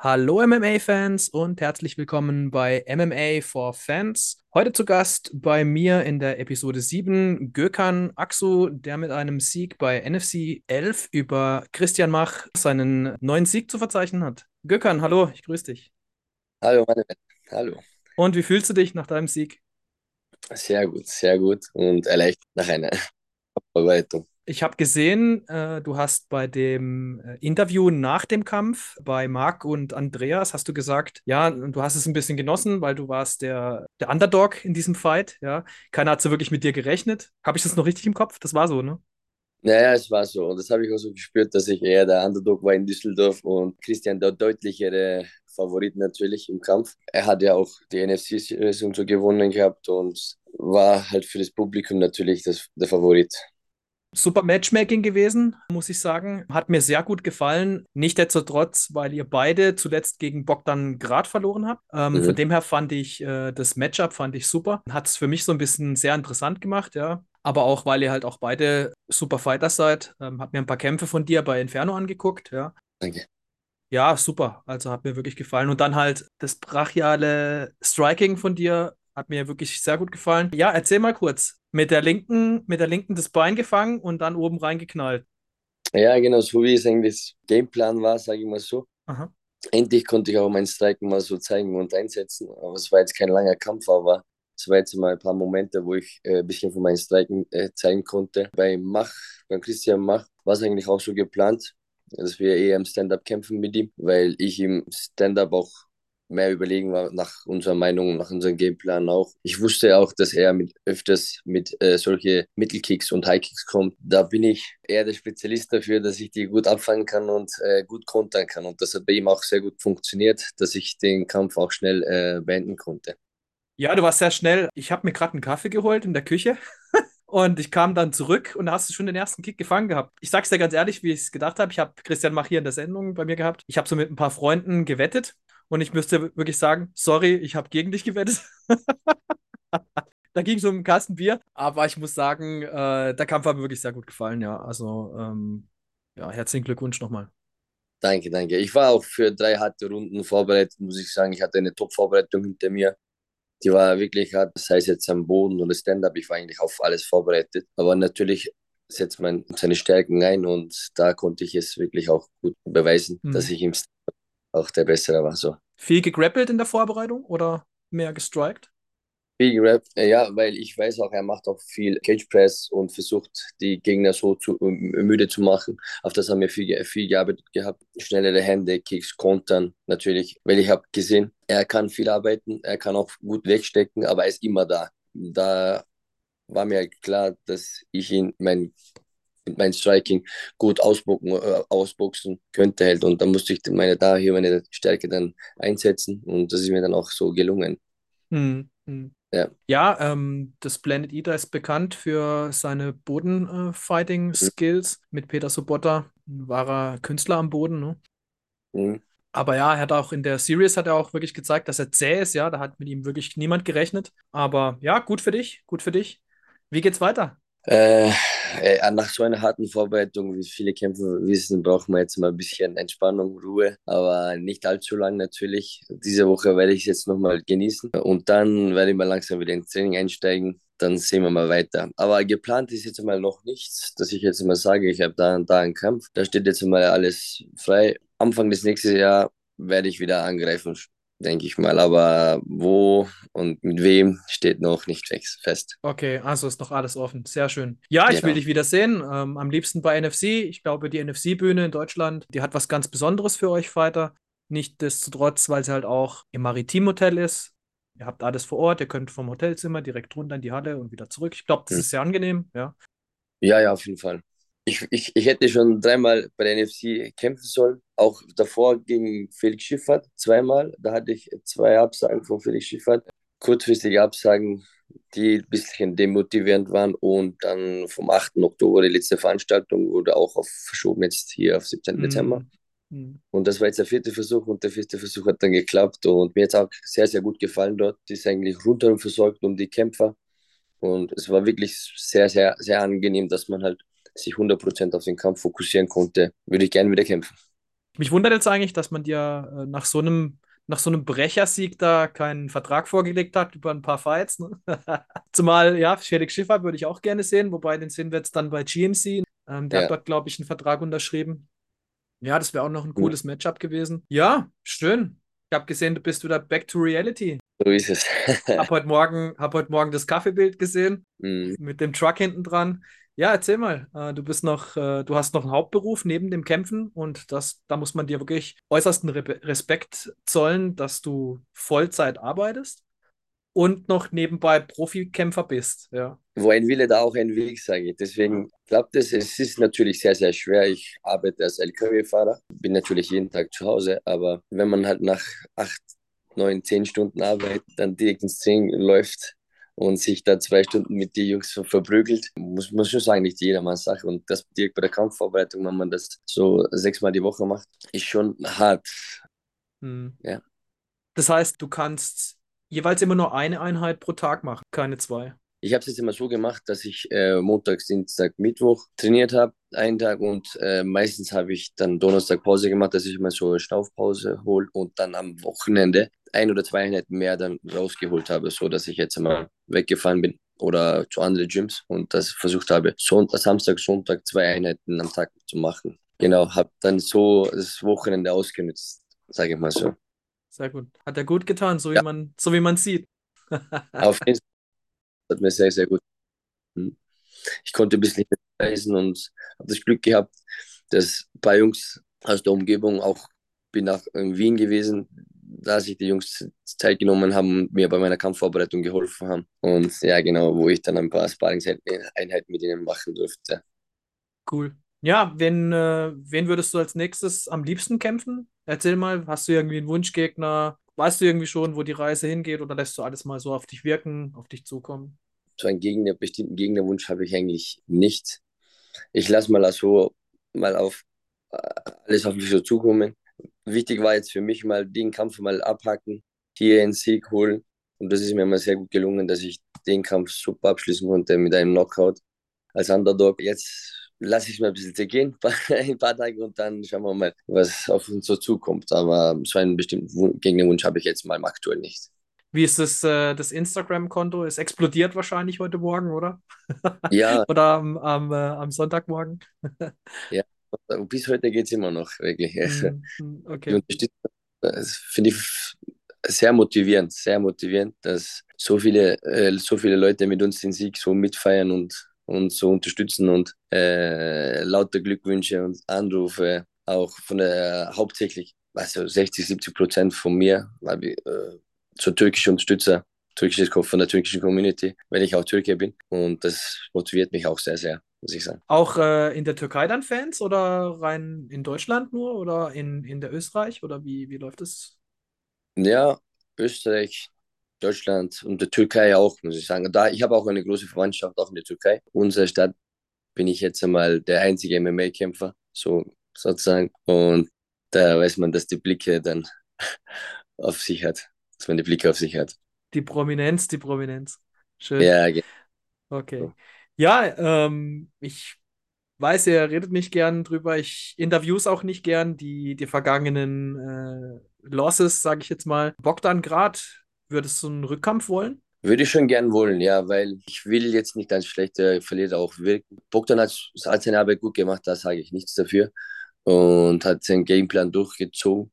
Hallo MMA-Fans und herzlich willkommen bei MMA for Fans. Heute zu Gast bei mir in der Episode 7 Gökhan Aksu, der mit einem Sieg bei NFC 11 über Christian Mach seinen neuen Sieg zu verzeichnen hat. Gökhan, hallo, ich grüße dich. Hallo, meine Welt. Hallo. Und wie fühlst du dich nach deinem Sieg? Sehr gut, sehr gut und erleichtert nach einer Vorbereitung. Ich habe gesehen, äh, du hast bei dem äh, Interview nach dem Kampf bei Marc und Andreas, hast du gesagt, ja, du hast es ein bisschen genossen, weil du warst der, der Underdog in diesem Fight, ja. Keiner hat so wirklich mit dir gerechnet. Habe ich das noch richtig im Kopf? Das war so, ne? Naja, es war so. Und das habe ich auch so gespürt, dass ich eher der Underdog war in Düsseldorf und Christian der deutlichere Favorit natürlich im Kampf. Er hat ja auch die NFC-Saison so gewonnen gehabt und war halt für das Publikum natürlich das, der Favorit. Super Matchmaking gewesen, muss ich sagen. Hat mir sehr gut gefallen. Nichtsdestotrotz, weil ihr beide zuletzt gegen Bogdan Grad verloren habt. Ähm, mhm. Von dem her fand ich äh, das Matchup fand ich super. Hat es für mich so ein bisschen sehr interessant gemacht, ja. Aber auch, weil ihr halt auch beide super Fighters seid. Ähm, hab mir ein paar Kämpfe von dir bei Inferno angeguckt, ja. Danke. Ja, super. Also hat mir wirklich gefallen. Und dann halt das brachiale Striking von dir hat mir wirklich sehr gut gefallen. Ja, erzähl mal kurz mit der linken, mit der linken das Bein gefangen und dann oben reingeknallt. Ja, genau, so wie es eigentlich das Gameplan war, sage ich mal so. Aha. Endlich konnte ich auch meinen Striken mal so zeigen und einsetzen. Aber es war jetzt kein langer Kampf, aber es war jetzt mal ein paar Momente, wo ich äh, ein bisschen von meinen Striken äh, zeigen konnte. Bei Mach, beim Christian Mach, war es eigentlich auch so geplant, dass wir eher im Stand-up kämpfen mit ihm, weil ich im Stand-up auch mehr überlegen war, nach unserer Meinung, nach unserem Gameplan auch. Ich wusste auch, dass er mit öfters mit äh, solche Mittelkicks und Highkicks kommt. Da bin ich eher der Spezialist dafür, dass ich die gut abfangen kann und äh, gut kontern kann. Und das hat bei ihm auch sehr gut funktioniert, dass ich den Kampf auch schnell äh, beenden konnte. Ja, du warst sehr schnell. Ich habe mir gerade einen Kaffee geholt in der Küche. Und ich kam dann zurück und da hast du schon den ersten Kick gefangen gehabt. Ich sag's dir ganz ehrlich, wie ich es gedacht habe. Ich habe Christian Mach hier in der Sendung bei mir gehabt. Ich habe so mit ein paar Freunden gewettet und ich müsste wirklich sagen, sorry, ich habe gegen dich gewettet. da ging es um einen Kasten Bier. Aber ich muss sagen, äh, der Kampf hat mir wirklich sehr gut gefallen, ja. Also, ähm, ja, herzlichen Glückwunsch nochmal. Danke, danke. Ich war auch für drei harte Runden vorbereitet, muss ich sagen. Ich hatte eine Top-Vorbereitung hinter mir. Die war wirklich hart, das heißt jetzt am Boden oder Stand-up. Ich war eigentlich auf alles vorbereitet. Aber natürlich setzt man seine Stärken ein und da konnte ich es wirklich auch gut beweisen, mhm. dass ich im Stand auch der Bessere war. So. Viel gegrappelt in der Vorbereitung oder mehr gestrikt? Viel gerappt, äh, ja, weil ich weiß auch, er macht auch viel Cage Press und versucht, die Gegner so zu, müde zu machen. Auf das haben wir viel, viel gearbeitet gehabt. Schnellere Hände, Kicks, Kontern natürlich, weil ich habe gesehen, er kann viel arbeiten, er kann auch gut wegstecken, aber er ist immer da. Da war mir klar, dass ich ihn mein mit meinem Striking gut ausboxen, äh, ausboxen könnte halt. Und da musste ich meine da hier meine Stärke dann einsetzen und das ist mir dann auch so gelungen. Hm, hm. Ja, ja ähm, das Planet Eater ist bekannt für seine Bodenfighting-Skills äh, mhm. mit Peter Sobotta, ein wahrer Künstler am Boden. Ne? Mhm. Aber ja, er hat auch in der Series hat er auch wirklich gezeigt, dass er zäh ist, ja, da hat mit ihm wirklich niemand gerechnet. Aber ja, gut für dich, gut für dich. Wie geht's weiter? Äh, äh, nach so einer harten Vorbereitung, wie viele Kämpfe wissen, braucht man jetzt mal ein bisschen Entspannung, Ruhe, aber nicht allzu lang natürlich. Diese Woche werde ich es jetzt nochmal genießen und dann werde ich mal langsam wieder ins Training einsteigen. Dann sehen wir mal weiter. Aber geplant ist jetzt mal noch nichts, dass ich jetzt mal sage, ich habe da und da einen Kampf. Da steht jetzt mal alles frei. Anfang des nächsten Jahres werde ich wieder angreifen denke ich mal. Aber wo und mit wem steht noch nicht fest. Okay, also ist noch alles offen. Sehr schön. Ja, ich genau. will dich wieder sehen. Ähm, am liebsten bei NFC. Ich glaube, die NFC-Bühne in Deutschland, die hat was ganz Besonderes für euch Fighter. Nichtsdestotrotz, weil sie halt auch im Maritim-Hotel ist. Ihr habt alles vor Ort, ihr könnt vom Hotelzimmer direkt runter in die Halle und wieder zurück. Ich glaube, das hm. ist sehr angenehm, ja. Ja, ja, auf jeden Fall ich, ich, ich hätte schon dreimal bei der NFC kämpfen sollen. Auch davor gegen Felix Schiffert zweimal. Da hatte ich zwei Absagen von Felix Schiffert. Kurzfristige Absagen, die ein bisschen demotivierend waren. Und dann vom 8. Oktober, die letzte Veranstaltung, wurde auch auf, verschoben jetzt hier auf 17. Mhm. Dezember. Mhm. Und das war jetzt der vierte Versuch und der vierte Versuch hat dann geklappt. Und mir hat es auch sehr, sehr gut gefallen dort. Die ist eigentlich rundherum versorgt um die Kämpfer. Und es war wirklich sehr, sehr, sehr angenehm, dass man halt sich 100% auf den Kampf fokussieren konnte, würde ich gerne wieder kämpfen. Mich wundert jetzt eigentlich, dass man dir äh, nach so einem nach so einem Brechersieg da keinen Vertrag vorgelegt hat über ein paar Fights. Ne? Zumal, ja, Felix Schiffer würde ich auch gerne sehen, wobei den sehen wir jetzt dann bei GMC. Ähm, der ja. hat dort, glaube ich, einen Vertrag unterschrieben. Ja, das wäre auch noch ein cooles ja. Matchup gewesen. Ja, schön. Ich habe gesehen, du bist wieder back to reality. So ist es. hab heute Morgen, hab heute Morgen das Kaffeebild gesehen mhm. mit dem Truck hinten dran. Ja, erzähl mal. Äh, du bist noch, äh, du hast noch einen Hauptberuf neben dem Kämpfen und das, da muss man dir wirklich äußersten Respekt zollen, dass du Vollzeit arbeitest und noch nebenbei Profikämpfer bist. Ja. Wo ein Wille, da auch ein Weg, sage ich. Deswegen klappt es. Es ist natürlich sehr, sehr schwer. Ich arbeite als LKW-Fahrer, bin natürlich jeden Tag zu Hause, aber wenn man halt nach acht, neun, zehn Stunden Arbeit dann direkt ins Training läuft, und sich da zwei Stunden mit den Jungs verprügelt, muss man schon sagen, nicht jedermanns Sache. Und das direkt bei der Kampfvorbereitung, wenn man das so sechsmal die Woche macht, ist schon hart. Hm. Ja. Das heißt, du kannst jeweils immer nur eine Einheit pro Tag machen, keine zwei. Ich habe es jetzt immer so gemacht, dass ich äh, Montags, Dienstag, Mittwoch trainiert habe, einen Tag und äh, meistens habe ich dann Donnerstag Pause gemacht, dass ich immer so eine Schnaufpause hole und dann am Wochenende ein oder zwei Einheiten mehr dann rausgeholt habe, so dass ich jetzt immer weggefahren bin oder zu anderen Gyms und das versucht habe, Sonntag, Samstag, Sonntag zwei Einheiten am Tag zu machen. Genau, habe dann so das Wochenende ausgenutzt, sage ich mal so. Sehr gut. Hat er gut getan, so ja. wie man so wie man sieht. Auf jeden Fall hat mir sehr, sehr gut. Hm. Ich konnte ein bisschen reisen und habe das Glück gehabt, dass ein paar Jungs aus der Umgebung auch bin nach Wien gewesen, da sich die Jungs Zeit genommen haben und mir bei meiner Kampfvorbereitung geholfen haben. Und ja, genau, wo ich dann ein paar Sparringseinheiten mit ihnen machen durfte. Cool. Ja, wen, äh, wen würdest du als nächstes am liebsten kämpfen? Erzähl mal, hast du irgendwie einen Wunschgegner? Weißt du irgendwie schon, wo die Reise hingeht oder lässt du alles mal so auf dich wirken, auf dich zukommen? So einen Gegner, bestimmten Gegnerwunsch habe ich eigentlich nicht. Ich lasse mal so mal auf äh, alles auf mich so zukommen. Wichtig war jetzt für mich mal den Kampf mal abhacken, hier einen Sieg holen. Und das ist mir immer sehr gut gelungen, dass ich den Kampf super abschließen konnte mit einem Knockout als Underdog. Jetzt lasse ich es mal ein bisschen zergehen, ein paar Tage und dann schauen wir mal, was auf uns so zukommt. Aber so einen bestimmten Gegnerwunsch habe ich jetzt mal aktuell nicht. Wie ist das, äh, das Instagram-Konto? Es explodiert wahrscheinlich heute Morgen, oder? Ja. oder am, am, äh, am Sonntagmorgen? ja, bis heute geht es immer noch, wirklich. Mm, okay. Das finde ich sehr motivierend, sehr motivierend, dass so viele, äh, so viele Leute mit uns den Sieg so mitfeiern und und so unterstützen und äh, lauter Glückwünsche und Anrufe, auch von der hauptsächlich, also 60, 70 Prozent von mir, weil wir äh, so türkische Unterstützer, türkisches von der türkischen Community, weil ich auch Türke bin und das motiviert mich auch sehr, sehr, muss ich sagen. Auch äh, in der Türkei dann Fans oder rein in Deutschland nur oder in, in der Österreich oder wie, wie läuft das? Ja, Österreich, Deutschland und der Türkei auch, muss ich sagen. Da, ich habe auch eine große Verwandtschaft auch in der Türkei. In unserer Stadt bin ich jetzt einmal der einzige MMA-Kämpfer, so sozusagen. Und da weiß man, dass die Blicke dann auf sich hat, dass man die Blicke auf sich hat. Die Prominenz, die Prominenz. Schön. Ja, genau. Okay. Ja, ähm, ich weiß, ihr redet nicht gern drüber. Ich interviews auch nicht gern die, die vergangenen äh, Losses, sage ich jetzt mal. Bogdan Grad Würdest du einen Rückkampf wollen? Würde ich schon gern wollen, ja, weil ich will jetzt nicht als schlechter Verlierer auch wirken. Bogdan hat, hat seine Arbeit gut gemacht, da sage ich nichts dafür. Und hat seinen Gameplan durchgezogen.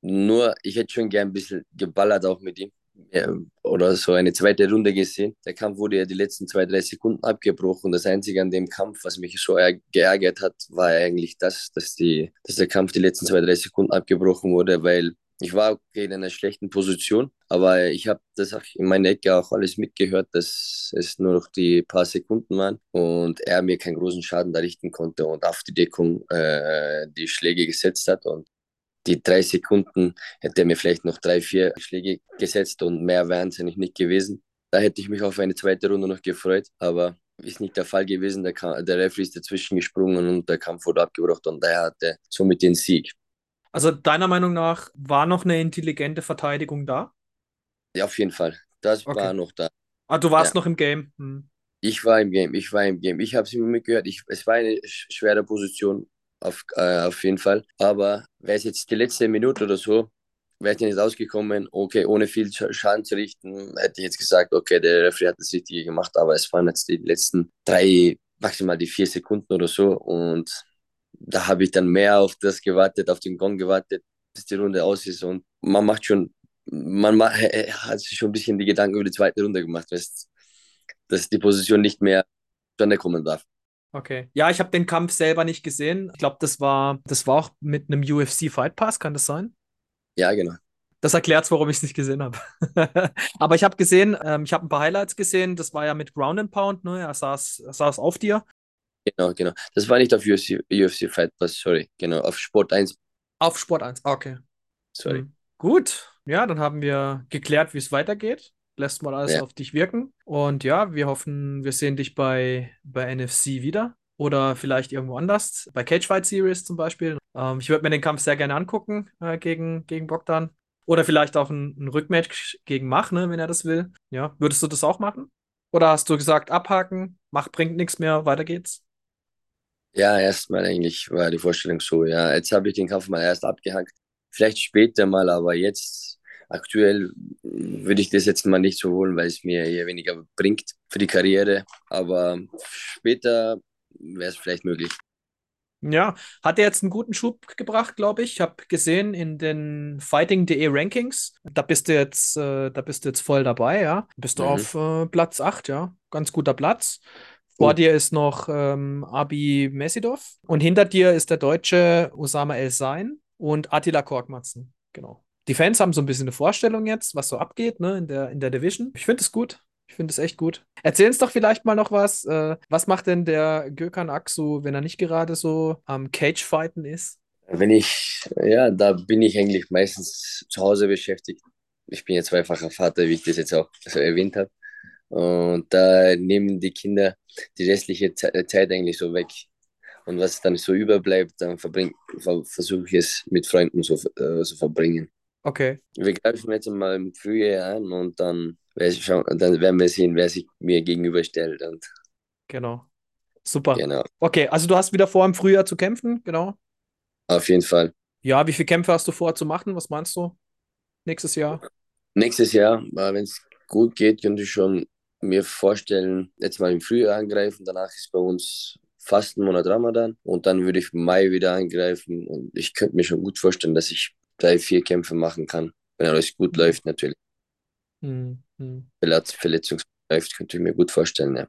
Nur, ich hätte schon gern ein bisschen geballert auch mit ihm. Ja, oder so eine zweite Runde gesehen. Der Kampf wurde ja die letzten zwei, drei Sekunden abgebrochen. Das Einzige an dem Kampf, was mich so geärgert hat, war eigentlich das, dass, die, dass der Kampf die letzten zwei, drei Sekunden abgebrochen wurde, weil ich war okay in einer schlechten Position, aber ich habe das auch in meiner Ecke auch alles mitgehört, dass es nur noch die paar Sekunden waren und er mir keinen großen Schaden da richten konnte und auf die Deckung äh, die Schläge gesetzt hat. Und die drei Sekunden hätte er mir vielleicht noch drei, vier Schläge gesetzt und mehr wären es eigentlich nicht gewesen. Da hätte ich mich auf eine zweite Runde noch gefreut, aber ist nicht der Fall gewesen. Der, der Referee ist dazwischen gesprungen und der Kampf wurde abgebrochen und er hatte somit den Sieg. Also deiner Meinung nach war noch eine intelligente Verteidigung da? Ja, auf jeden Fall. Das okay. war noch da. Ah, du warst ja. noch im Game. Hm. Ich war im Game, ich war im Game. Ich habe es immer mitgehört. Ich, es war eine schwere Position. Auf, äh, auf jeden Fall. Aber wäre es jetzt die letzte Minute oder so, wäre ich nicht rausgekommen, okay, ohne viel Schaden zu richten, hätte ich jetzt gesagt, okay, der Referee hat das Richtige gemacht, aber es waren jetzt die letzten drei, maximal die vier Sekunden oder so und da habe ich dann mehr auf das gewartet, auf den Gong gewartet, bis die Runde aus ist und man macht schon, man hat sich schon ein bisschen die Gedanken über die zweite Runde gemacht, dass, dass die Position nicht mehr zustande kommen darf. Okay. Ja, ich habe den Kampf selber nicht gesehen. Ich glaube, das war, das war auch mit einem UFC Fight Pass, kann das sein? Ja, genau. Das erklärt warum ich es nicht gesehen habe. Aber ich habe gesehen, ähm, ich habe ein paar Highlights gesehen. Das war ja mit Ground and Pound, ne? Er saß, er saß auf dir. Genau, genau. Das war nicht auf UFC, UFC Fight Pass, sorry. Genau, auf Sport 1. Auf Sport 1, okay. Sorry. Mhm. Gut, ja, dann haben wir geklärt, wie es weitergeht. Lässt mal alles ja. auf dich wirken. Und ja, wir hoffen, wir sehen dich bei, bei NFC wieder oder vielleicht irgendwo anders, bei Cage Fight Series zum Beispiel. Ähm, ich würde mir den Kampf sehr gerne angucken äh, gegen, gegen Bogdan. Oder vielleicht auch ein, ein Rückmatch gegen Mach, ne, wenn er das will. Ja, würdest du das auch machen? Oder hast du gesagt, abhaken, Mach bringt nichts mehr, weiter geht's? Ja, erstmal eigentlich war die Vorstellung so, ja. Jetzt habe ich den Kampf mal erst abgehakt. Vielleicht später mal, aber jetzt aktuell würde ich das jetzt mal nicht so holen, weil es mir eher weniger bringt für die Karriere. Aber später wäre es vielleicht möglich. Ja, hat er jetzt einen guten Schub gebracht, glaube ich. Ich habe gesehen in den Fighting.de Rankings, da bist du jetzt, äh, da bist du jetzt voll dabei, ja. Bist du mhm. auf äh, Platz 8, ja. Ganz guter Platz. Vor dir ist noch ähm, Abi Mesidov und hinter dir ist der deutsche Osama El Sein und Attila Korkmatzen. Genau. Die Fans haben so ein bisschen eine Vorstellung jetzt, was so abgeht ne, in, der, in der Division. Ich finde es gut. Ich finde es echt gut. Erzähl uns doch vielleicht mal noch was. Äh, was macht denn der Gökhan Aksu, wenn er nicht gerade so am Cage-Fighten ist? Wenn ich, ja, da bin ich eigentlich meistens zu Hause beschäftigt. Ich bin ja zweifacher Vater, wie ich das jetzt auch so erwähnt habe. Und da nehmen die Kinder die restliche Zeit eigentlich so weg. Und was dann so überbleibt, dann versuche ich es mit Freunden so äh, zu verbringen. Okay. Wir greifen jetzt mal im Frühjahr an und dann, schauen, dann werden wir sehen, wer sich mir gegenüberstellt. Und genau. Super. Genau. Okay, also du hast wieder vor, im Frühjahr zu kämpfen, genau. Auf jeden Fall. Ja, wie viele Kämpfe hast du vor zu machen? Was meinst du? Nächstes Jahr? Nächstes Jahr, wenn es gut geht, könnte ich schon mir vorstellen, jetzt mal im Frühjahr angreifen. Danach ist bei uns Fastenmonat Ramadan und dann würde ich im Mai wieder angreifen. Und ich könnte mir schon gut vorstellen, dass ich drei, vier Kämpfe machen kann, wenn alles gut läuft natürlich. Mhm. Hm. Verletzungs läuft, könnte ich mir gut vorstellen, ja.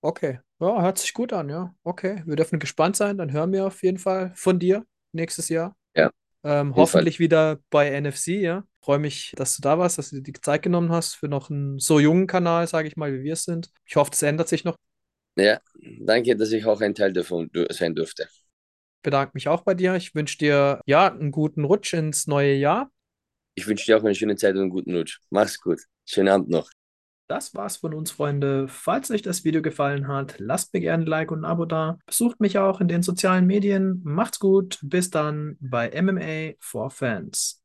Okay, ja, hört sich gut an, ja. Okay, wir dürfen gespannt sein. Dann hören wir auf jeden Fall von dir nächstes Jahr. Ja. Ähm, hoffentlich Fall. wieder bei NFC, ja freue mich, dass du da warst, dass du dir die Zeit genommen hast für noch einen so jungen Kanal, sage ich mal, wie wir es sind. Ich hoffe, das ändert sich noch. Ja, danke, dass ich auch ein Teil davon sein durfte. Bedanke mich auch bei dir. Ich wünsche dir ja einen guten Rutsch ins neue Jahr. Ich wünsche dir auch eine schöne Zeit und einen guten Rutsch. Mach's gut. Schönen Abend noch. Das war's von uns, Freunde. Falls euch das Video gefallen hat, lasst mir gerne ein Like und ein Abo da. Besucht mich auch in den sozialen Medien. Macht's gut. Bis dann bei MMA for Fans.